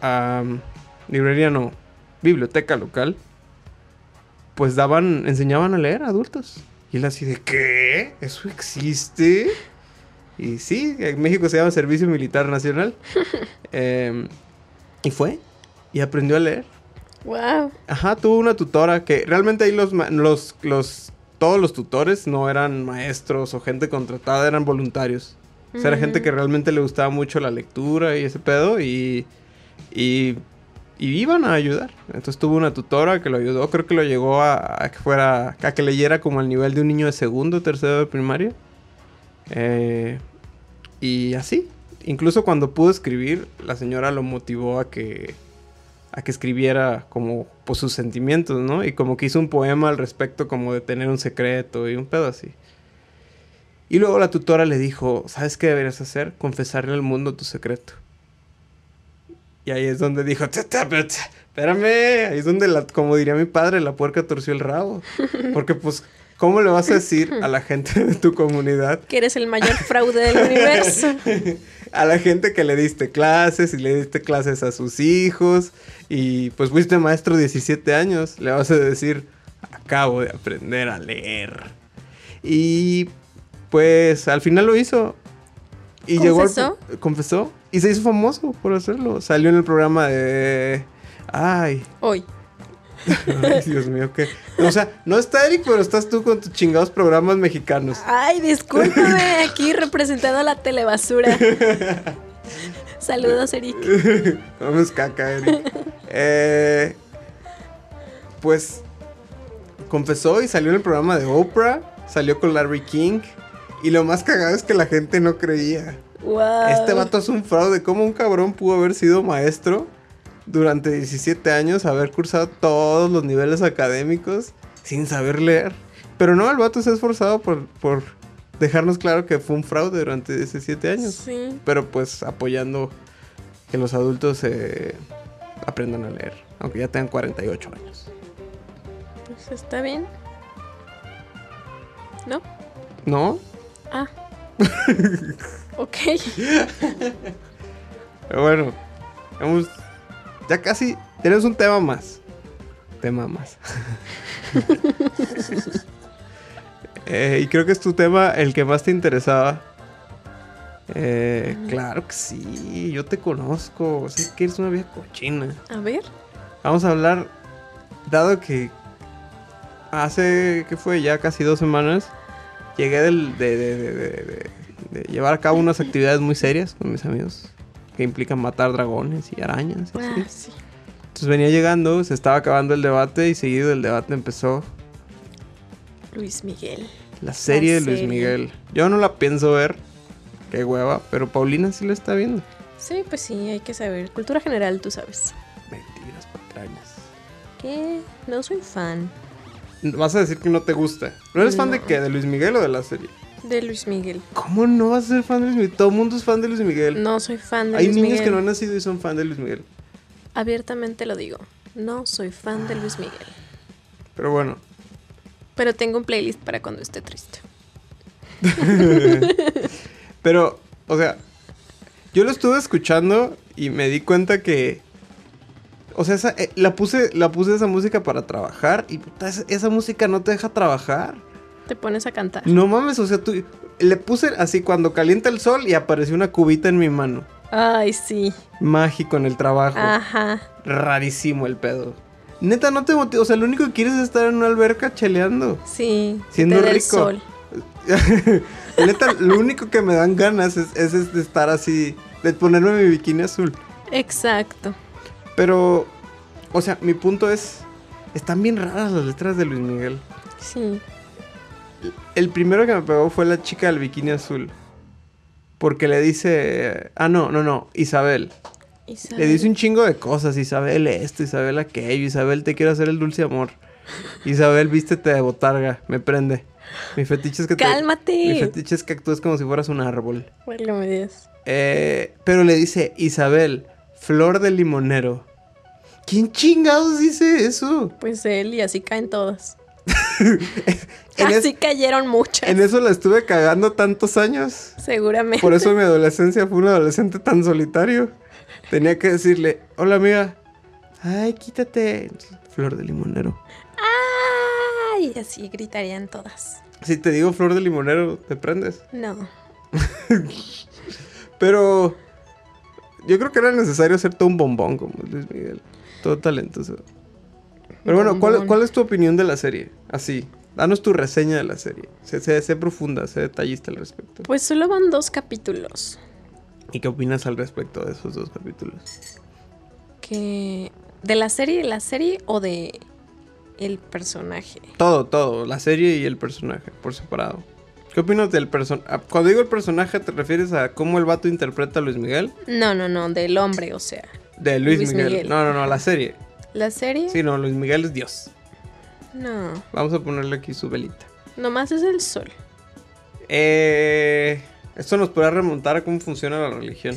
am, librería no, biblioteca local, pues daban, enseñaban a leer a adultos. Y él así de, ¿qué? ¿Eso existe? Y sí, en México se llama Servicio Militar Nacional. Em, y fue, y aprendió a leer. Wow. Ajá, tuvo una tutora que realmente ahí los, los, los, todos los tutores no eran maestros o gente contratada, eran voluntarios. O sea, era gente que realmente le gustaba mucho la lectura y ese pedo y, y, y iban a ayudar. Entonces tuvo una tutora que lo ayudó, creo que lo llegó a, a que fuera, a que leyera como al nivel de un niño de segundo, tercero de primaria. Eh, y así. Incluso cuando pudo escribir, la señora lo motivó a que a que escribiera como pues, sus sentimientos, ¿no? Y como que hizo un poema al respecto como de tener un secreto y un pedo así. Y luego la tutora le dijo, ¿sabes qué deberías hacer? Confesarle al mundo tu secreto. Y ahí es donde dijo, "Tsa, tsa, pero, tsa, espérame, ahí es donde, la, como diría mi padre, la puerca torció el rabo. Porque pues, ¿cómo le vas a decir a la gente de tu comunidad Que eres el mayor fraude del universo. a la gente que le diste clases y le diste clases a sus hijos y pues fuiste maestro 17 años, le vas a decir, acabo de aprender a leer. Y pues al final lo hizo. Y llegó al- ¿Confesó? confesó y se hizo famoso por hacerlo. Salió en el programa de ay, Hoy. ay, Dios mío, que o sea, no está Eric, pero estás tú con tus chingados programas mexicanos. Ay, discúlpame, aquí representando a la telebasura. Saludos, Eric. Vamos caca, Eric. Eh, pues confesó y salió en el programa de Oprah, salió con Larry King. Y lo más cagado es que la gente no creía. Wow. Este vato es un fraude. ¿Cómo un cabrón pudo haber sido maestro durante 17 años, haber cursado todos los niveles académicos sin saber leer? Pero no, el vato se ha esforzado por, por dejarnos claro que fue un fraude durante 17 años Sí. pero pues apoyando que los adultos eh, aprendan a leer, aunque ya tengan 48 años. Pues está bien. ¿No? ¿No? Ah. ok. Bueno, vamos, ya casi tenemos un tema más. Tema más. Eh, y creo que es tu tema el que más te interesaba. Eh, claro que sí, yo te conozco, sé que eres una vieja cochina. A ver. Vamos a hablar, dado que hace, que fue ya casi dos semanas, llegué del- de, de- de- de- de- de llevar a cabo unas actividades muy serias con mis amigos, que implican matar dragones y arañas. y. Ah, sí. Entonces venía llegando, se estaba acabando el debate y seguido del debate empezó Luis Miguel. la serie La de Luis serie. Miguel. Yo no la pienso ver, qué hueva, pero Paulina sí la está viendo. Sí, pues sí, hay que saber. Cultura general, tú sabes. Mentiras, patrañas. Que no soy fan Vas a decir que no te gusta. ¿No eres fan de qué? ¿De Luis Miguel o de la serie? De Luis Miguel. ¿Cómo no vas a ser fan de Luis Miguel? Todo el mundo es fan de Luis Miguel. No soy fan de Hay Luis niños Miguel. que no han nacido y son fan de Luis Miguel. Abiertamente lo digo. No soy fan de Luis Miguel. Pero bueno, Pero tengo un playlist para cuando esté triste. pero, o sea, yo lo estuve escuchando y me di cuenta que, o sea, esa, eh, la puse, la puse esa música para trabajar y puta, esa, esa música no te deja trabajar. Te pones a cantar. No mames, o sea, tú, le puse así cuando calienta el sol y apareció una cubita en mi mano. Ay, sí. Mágico en el trabajo. Ajá. Rarísimo el pedo. Neta, no te motiva. O sea, lo único que quieres es estar en una alberca cheleando. Sí. Siendo dé el rico. sol. Neta, lo único que me dan ganas es, es- es de estar así, de ponerme mi bikini azul. Exacto. Pero, o sea, mi punto es, están bien raras las letras de Luis Miguel. Sí. El primero que me pegó fue la chica del bikini azul. Porque le dice, ah, no, no, no, Isabel. Isabel. Le dice un chingo de cosas, Isabel esto, Isabel aquello, Isabel te quiero hacer el dulce amor. Isabel, vístete de botarga, me prende. Mi fetiche es que te... ¡Cálmate! Mi fetiche es que actúes como si fueras un árbol. Válgame Dios. Eh, pero le dice, Isabel, flor de limonero. ¿Quién chingados dice eso? Pues él y así caen todas. Es- Así cayeron muchas. En eso la estuve cagando tantos años. Seguramente. Por eso mi adolescencia fue un adolescente tan solitario. Tenía que decirle, hola amiga. Ay, quítate. Flor de limonero. Ay, así gritarían todas. Si te digo flor de limonero, te prendes. No. Pero yo creo que era necesario hacer todo un bombón como Luis Miguel. Todo talentoso. Pero bueno, ¿cuál, cuál es tu opinión de la serie? Así, danos tu reseña de la serie. Sé, sé- sé profunda, sé detallista al respecto. Pues solo van dos capítulos. ¿Y qué opinas al respecto de esos dos capítulos? Que. ¿De la serie, de la serie o de el personaje? Todo, todo, la serie y el personaje, por separado. ¿Qué opinas del personaje? Cuando digo el personaje, ¿te refieres a cómo el vato interpreta a Luis Miguel? No, no, no, del hombre, o sea. De Luis, Luis Miguel. Miguel. No, no, no, la serie. ¿La serie? Sí, no, Luis Miguel es Dios. No. Vamos a ponerle aquí su velita. Nomás es el sol. Eh, esto nos podrá remontar a cómo funciona la religión.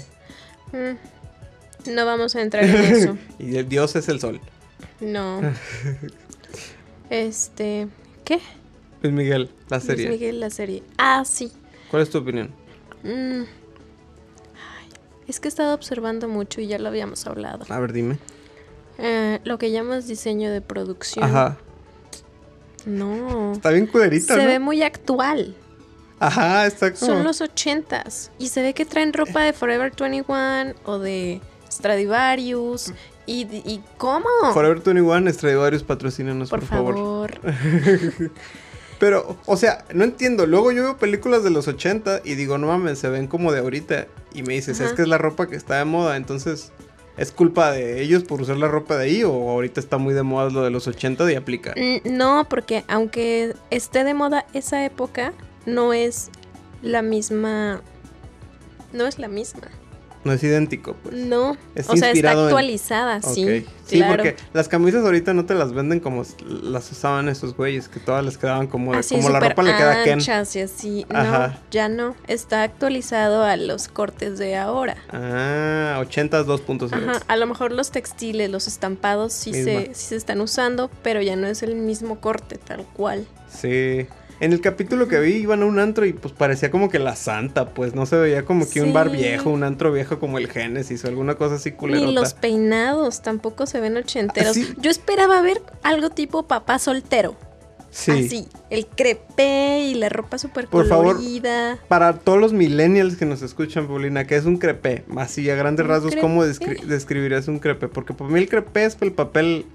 Mm, No vamos a entrar en eso. y el Dios es el sol. No. Este. ¿Qué? Luis Miguel, la serie. Luis Miguel, la serie. Ah, sí. ¿Cuál es tu opinión? Mm. Ay, es que he estado observando mucho y ya lo habíamos hablado. A ver, dime. Eh, lo que llamas diseño de producción. Ajá. No. Está bien culerita, Se ¿no? ve muy actual. Ajá, está como... Son los ochentas. Y se ve que traen ropa de Forever 21 o de Stradivarius. ¿Y, y cómo? Forever 21, Stradivarius, patrocínanos, por, por favor. favor. Pero, o sea, no entiendo. Luego yo veo películas de los 80 y digo, no mames, se ven como de ahorita. Y me dices, Ajá. es que es la ropa que está de moda. Entonces, ¿es culpa de ellos por usar la ropa de ahí? ¿O ahorita está muy de moda lo de los 80 y aplica? No, porque aunque esté de moda esa época, no es la misma. No es la misma. No es idéntico, pues. No. Es o sea, está en- actualizada, sí. Sí, claro. porque las camisas ahorita no te las venden como las usaban esos güeyes, que todas les quedaban como, de- Así, como la ropa le queda a Ken. y así. Ajá. No, ya no. Está actualizado a los cortes de ahora. Ah, 80s 2.0. Ajá, a lo mejor los textiles, los estampados sí se, sí se están usando, pero ya no es el mismo corte tal cual. Sí. En el capítulo que vi iban a un antro y pues parecía como que la santa, pues no se veía como que un bar viejo, un antro viejo como el Génesis o alguna cosa así culerota. Ni los peinados tampoco se ven ochenteros. Sí. Yo esperaba ver algo tipo papá soltero. Sí. Así, el crepé y la ropa súper Por favor. colorida. Para todos los millennials que nos escuchan, Paulina, ¿qué es un crepé? Así a grandes ¿Un rasgos, ¿cómo descri- describirías un crepé? Porque para mí el crepé es el papel...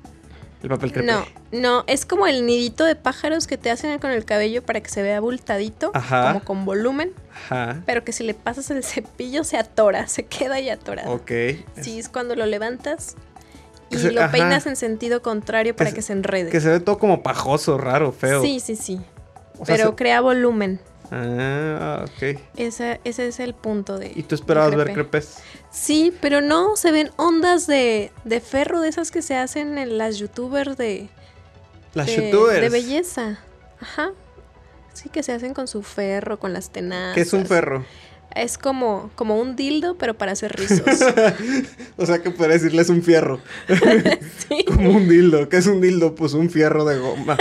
El papel. No, no, es como el nidito de pájaros que te hacen con el cabello para que se vea abultadito, Ajá. como con volumen, Ajá. pero que si le pasas el cepillo se atora, se queda ahí atorado. Ok. Sí, es cuando lo levantas y se- lo ajá. peinas en sentido contrario para que se enrede. Que se ve todo como pajoso, raro, feo. Sí, sí, sí. O sea, pero se- crea volumen. Ah, ok. Ese, ese es el punto de. ¿Y tú esperabas ver crepé. crepés? Sí, pero no, se ven ondas de, de ferro de esas que se hacen en las youtubers de, Las de, youtubers. de belleza. Ajá. Sí, que se hacen con su ferro, con las tenazas. ¿Qué es un ferro? Es como, como un dildo, pero para hacer rizos. o sea que podría decirles un fierro. sí. Como un dildo. ¿Qué es un dildo? Pues un fierro de goma.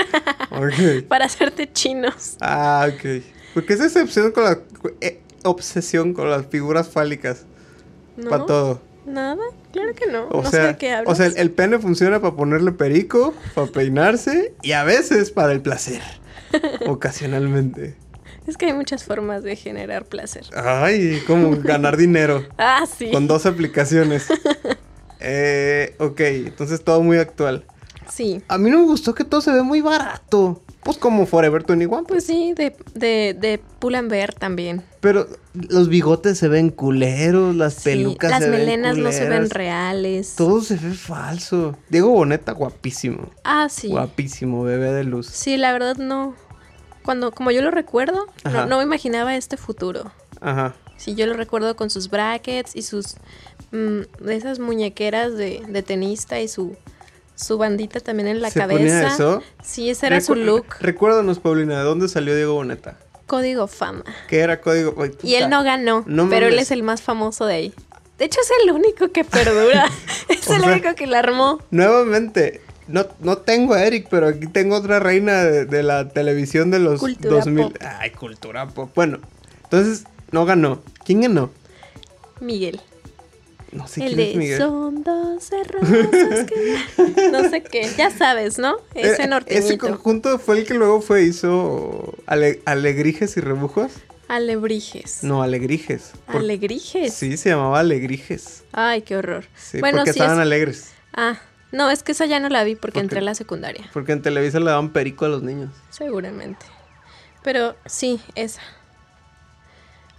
Para hacerte chinos. Ah, ok. ¿Por qué es esa obsesión con la eh, obsesión con las figuras fálicas? ¿No? Para todo. Nada, claro que no. O no sea, sé de qué hablas. o sea, el, el pene funciona para ponerle perico, para peinarse y a veces para el placer. Ocasionalmente. Es que hay muchas formas de generar placer. Ay, como ganar dinero Ah, sí. con dos aplicaciones. Eh, ok, entonces todo muy actual. Sí. A mí no me gustó que todo se ve muy barato. Pues como Forever 21. Pues sí, de, de, de Pull&Bear también. Pero los bigotes se ven culeros, las Sí, pelucas Las se ven melenas no se ven reales. Todo se ve falso. Diego Boneta, guapísimo. Ah, sí. Guapísimo, bebé de luz. Sí, la verdad no. Cuando, como yo lo recuerdo, no, no me imaginaba este futuro. Ajá. Sí, yo lo recuerdo con sus brackets y sus mm, de esas muñequeras de, de tenista y su su bandita también en la ¿Se cabeza. ponía eso? Sí, ese era su look. Recuérdanos, Paulina, ¿de dónde salió Diego Boneta? Código fama. ¿Qué era código? Ay, Y él no ganó, No pero él es el más famoso de ahí. De hecho, es el único que perdura. es O el sea- único que la armó. Nuevamente, no, no tengo a Eric, pero aquí tengo otra reina de, de la televisión de los Cultura 2000. pop. Ay, cultura pop. Bueno, entonces no ganó. ¿Quién ganó? Miguel. No sé el quién es Miguel. son doce rosas que... No sé qué. Ya sabes, ¿no? Ese Eh, Ese norteñito. conjunto fue el que luego fue hizo Ale- Alegrijes y Rebujos. Alebrijes. No, Alegrijes. Por- Alegrijes. Sí, se llamaba Alegrijes. Ay, qué horror. Sí, bueno, porque sí estaban es- alegres. Ah, no, es que esa ya no la vi porque ¿Por qué? entré a la secundaria. Porque en Televisa le daban perico a los niños. Seguramente. Pero sí, esa.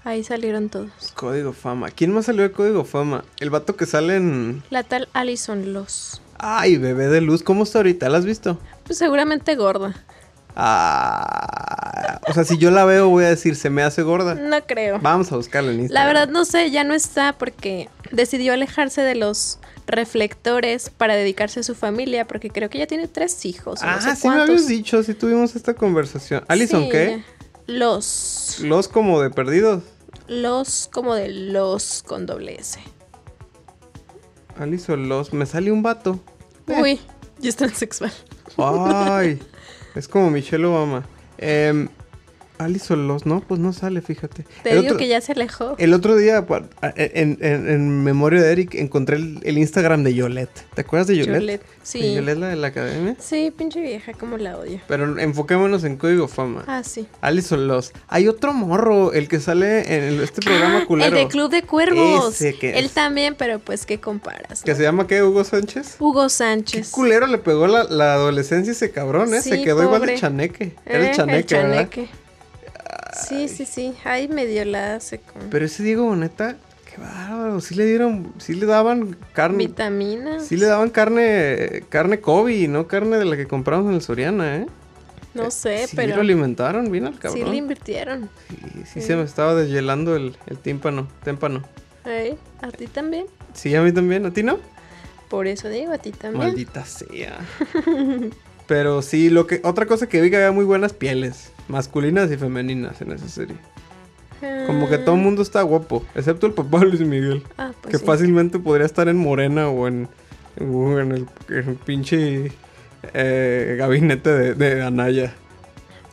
Ahí salieron todos. Código Fama. ¿Quién más salió de Código Fama? El vato que sale en... La tal Alison Los. Ay, bebé de luz. ¿Cómo está ahorita? ¿La has visto? Pues seguramente gorda. Ah, o sea, si yo la veo voy a decir, se me hace gorda. No creo. Vamos a buscarla en La Instagram. verdad no sé, ya no está porque decidió alejarse de los reflectores para dedicarse a su familia porque creo que ya tiene tres hijos. Ah, no sé sí me habías dicho, sí tuvimos esta conversación. ¿Alison Sí, qué? Los. Los como de perdidos. Los como de los con doble S. Alison Los. Me sale un vato. Eh. Uy, ya es transexual. Ay, es como Michelle Obama. Eh, Alison Los, no, pues no sale, fíjate. Te El digo otro- que ya se alejó. El otro día, pa- en, en- en memoria de Eric, encontré el, el Instagram de Yolette. ¿Te acuerdas de Yolette? Yolette, sí. ¿De Yolette, la de la academia? Sí, pinche vieja, como la odio. Pero enfoquémonos en Código Fama. Ah, sí. Alison Los. Hay otro morro, el que sale en el- este programa Ah, culero. El de Club de Cuervos. Ese que Él es- también, pero pues, ¿qué comparas? Que no? se llama, ¿qué? ¿Hugo Sánchez? Hugo Qué Sánchez. culero le pegó la, la adolescencia ese cabrón, ¿eh? se quedó igual de chaneque. Era el Eh, chaneque, ¿verdad? chaneque. Sí, sí, sí. Ahí medio la hace con Pero ese Diego Boneta, qué bárbaro. Sí le dieron, sí le daban carne. vitaminas. Sí le daban carne, carne Kobe, no carne de la que compramos en el Soriana, ¿eh? No sé, sí pero lo alimentaron bien al sí cabrón. le invirtieron. Sí, sí se me estaba deshielando el, el tímpano, témpano. Ey, A ti también. Sí, a mí también, ¿a ti no? Por eso digo, a ti también. Maldita sea. Pero sí, lo que otra cosa que vi que había muy buenas pieles, masculinas y femeninas en esa serie. Como que todo el mundo está guapo, excepto el papá de Luis Miguel, Ah, pues que sí. fácilmente podría estar en Morena o en, o en el, en el pinche eh, gabinete de, de Anaya.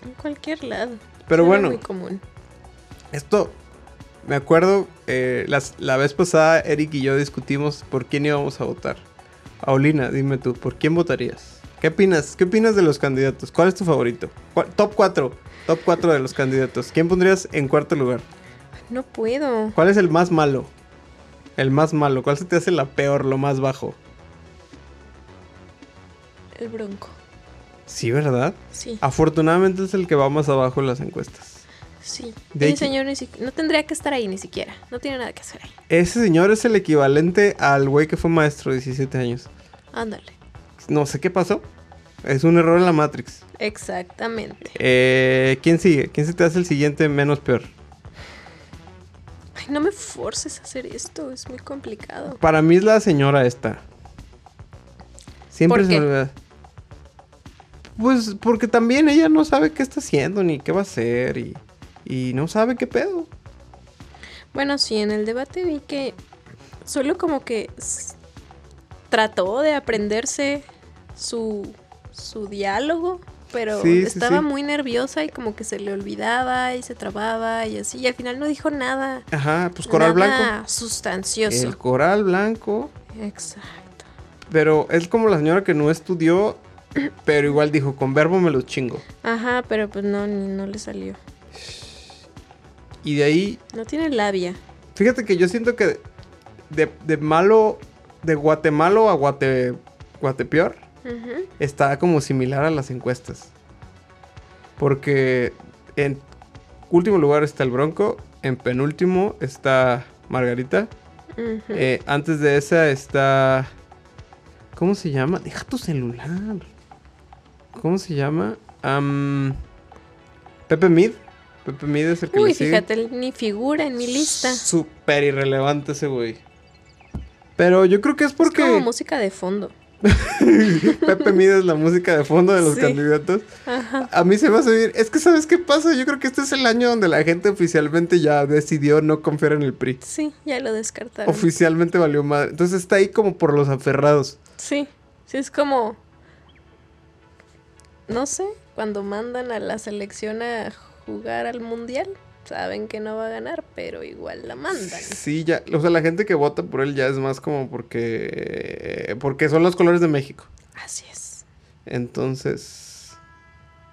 En cualquier lado. Pero bueno, muy común. esto me acuerdo eh, las- la vez pasada Eric y yo discutimos por quién íbamos a votar. Paulina, dime tú, ¿por quién votarías? ¿Qué opinas? ¿Qué opinas de los candidatos? ¿Cuál es tu favorito? ¿Cuál- top 4. Top 4 de los candidatos. ¿Quién pondrías en cuarto lugar? No puedo. ¿Cuál es el más malo? El más malo. ¿Cuál se te hace la peor, lo más bajo? El bronco. Sí, ¿verdad? Sí, Afortunadamente es el que va más abajo en las encuestas. sí. De hecho- señor ni si- no tendría que estar ahí ni siquiera. No tiene nada que hacer ahí. Ese señor es el equivalente al güey que fue maestro de 17 años. Ándale. No sé qué pasó. Es un error en la Matrix. Exactamente. Eh, ¿Quién sigue? ¿Quién se te hace el siguiente menos peor? Ay, no me forces a hacer esto. Es muy complicado. Para mí es la señora esta. Siempre ¿Por se me qué? olvida. Pues porque también ella no sabe qué está haciendo ni qué va a hacer y, y no sabe qué pedo. Bueno, sí, en el debate vi que solo como que trató de aprenderse su, su diálogo, pero Sí, sí, estaba sí. muy nerviosa y como que se le olvidaba y se trababa y así. Y al final no dijo nada. Ajá, pues coral nada blanco. sustancioso. El coral blanco. Exacto. Pero es como la señora que no estudió, pero igual dijo, con verbo me lo chingo. Ajá, pero pues no, ni, no le salió. Y de ahí No tiene labia. Fíjate que yo siento que de, de malo, de Guatemala a Guate, Guatepeor, Está como similar a las encuestas. Porque en último lugar está el Bronco, en penúltimo está Margarita, eh, antes de esa está... ¿Cómo se llama? Deja tu celular. ¿Cómo se llama? Am, Pepe Mid. Pepe Mid es el que Uy, le sigue. fíjate, ni figura en mi lista. Súper irrelevante ese güey. Pero yo creo que es Es como porque música de fondo. Pepe Mide es la música de fondo de los Sí. candidatos. Ajá. A mí se me va a subir. Es que, ¿sabes qué pasa? Yo creo que este es el año donde la gente oficialmente ya decidió no confiar en el PRI. Sí, ya lo descartaron. Oficialmente valió madre. Entonces está ahí como por los aferrados. Sí, sí, es como, no sé, cuando mandan a la selección a jugar al mundial, saben que no va a ganar, pero igual la mandan. Sí, ya, o sea, la gente que vota por él ya es más como porque porque son los colores de México. Así es. Entonces,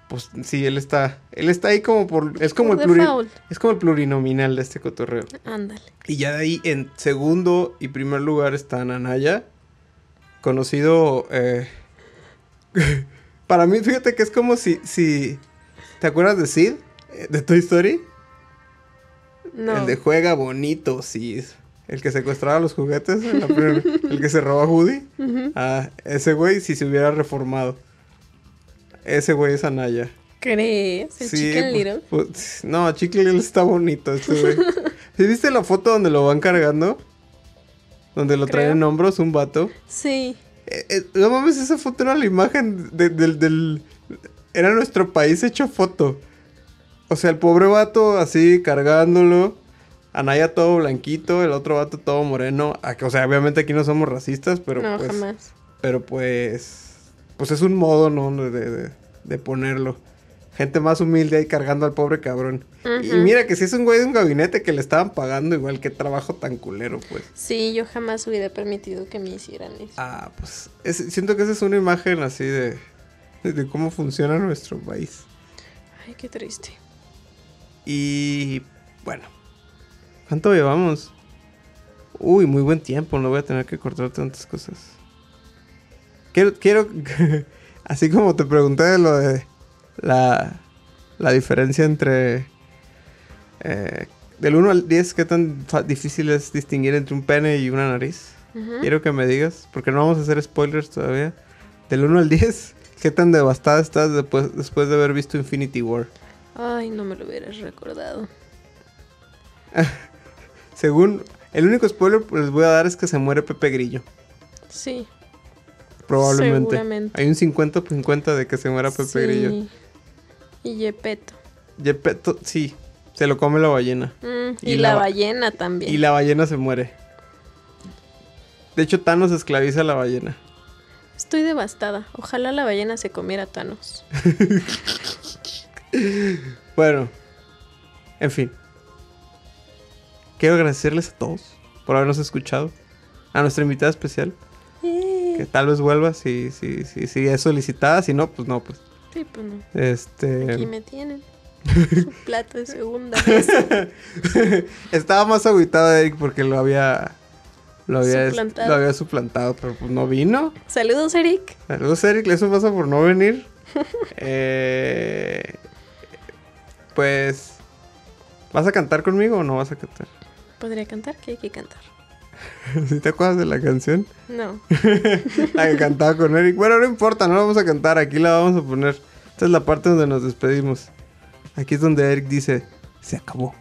pues sí, él está él está ahí como por es como Por el pluri- es como el plurinominal de este cotorreo. Ándale. Y ya de ahí en segundo y primer lugar está Anaya, conocido eh, para mí, fíjate que es como si si ¿te acuerdas de Sid eh, de Toy Story? No. El de juega bonito, sí. El que secuestraba los juguetes, primer- el que se robó a Woody. Ah, ese güey si se hubiera reformado. Ese güey es Anaya. ¿Crees? ¿El Chicken pues, Little? pues, no, Chicken Little está bonito este güey. ¿Sí viste la foto donde lo van cargando? Donde lo traen en hombros un vato. Sí. Eh, eh, no mames, esa foto era la imagen de- del, del... Era nuestro país hecho foto. O sea, el pobre vato así cargándolo. Anaya todo blanquito, el otro vato todo moreno. Que, O sea, obviamente aquí no somos racistas, pero no, pues... jamás. Pero pues... Pues es un modo, ¿no? De, de- de ponerlo. Gente más humilde ahí cargando al pobre cabrón. Y mira que si es un güey de un gabinete que le estaban pagando igual, qué trabajo tan culero, pues. Sí, yo jamás hubiera permitido que me hicieran eso. Ah, pues es- siento que esa es una imagen así de, de cómo funciona nuestro país. Ay, qué triste. Y bueno, ¿cuánto llevamos? Uy, muy buen tiempo, no voy a tener que cortar tantas cosas. Quiero, quiero, así como te pregunté de lo de la, la diferencia entre eh, del 1 al 10, qué tan difícil es distinguir entre un pene y una nariz. Quiero que me digas, porque no vamos a hacer spoilers todavía. Del 1 al 10, ¿qué tan devastada estás después, después de haber visto Infinity War? Ay, no me lo hubieras recordado. Según, el único spoiler que les voy a dar es que se muere Pepe Grillo. Sí. Probablemente. Seguramente. Hay un 50-50 de que se muera Pepe sí. Grillo. Y Yepeto. Gepetto, sí, se lo come la ballena. Mm, Y y, la la, ba- ballena también. Y la ballena se muere. De hecho, Thanos esclaviza a la ballena. Estoy devastada. Ojalá la ballena se comiera a Thanos. Bueno, en fin. Quiero agradecerles a todos por habernos escuchado. A nuestra invitada especial, que tal vez vuelva si, si, si, si es solicitada. Si no, pues no, pues. Sí, pues no. Este. Aquí me tienen. Su plato de segunda mesa. Estaba más agüitado Eric porque lo había. Lo había, Suplantado. lo había suplantado, pero pues no vino. Saludos, Eric. Saludos, Eric. Eso pasa por no venir. Eh, pues. ¿Vas a cantar conmigo o no vas a cantar? ¿Podría cantar? ¿Qué hay que cantar? ¿Sí te acuerdas de la canción? No. La que cantaba con Eric. Bueno, no importa, no la vamos a cantar. Aquí la vamos a poner. Esta es la parte donde nos despedimos. Aquí es donde Eric dice: Se acabó.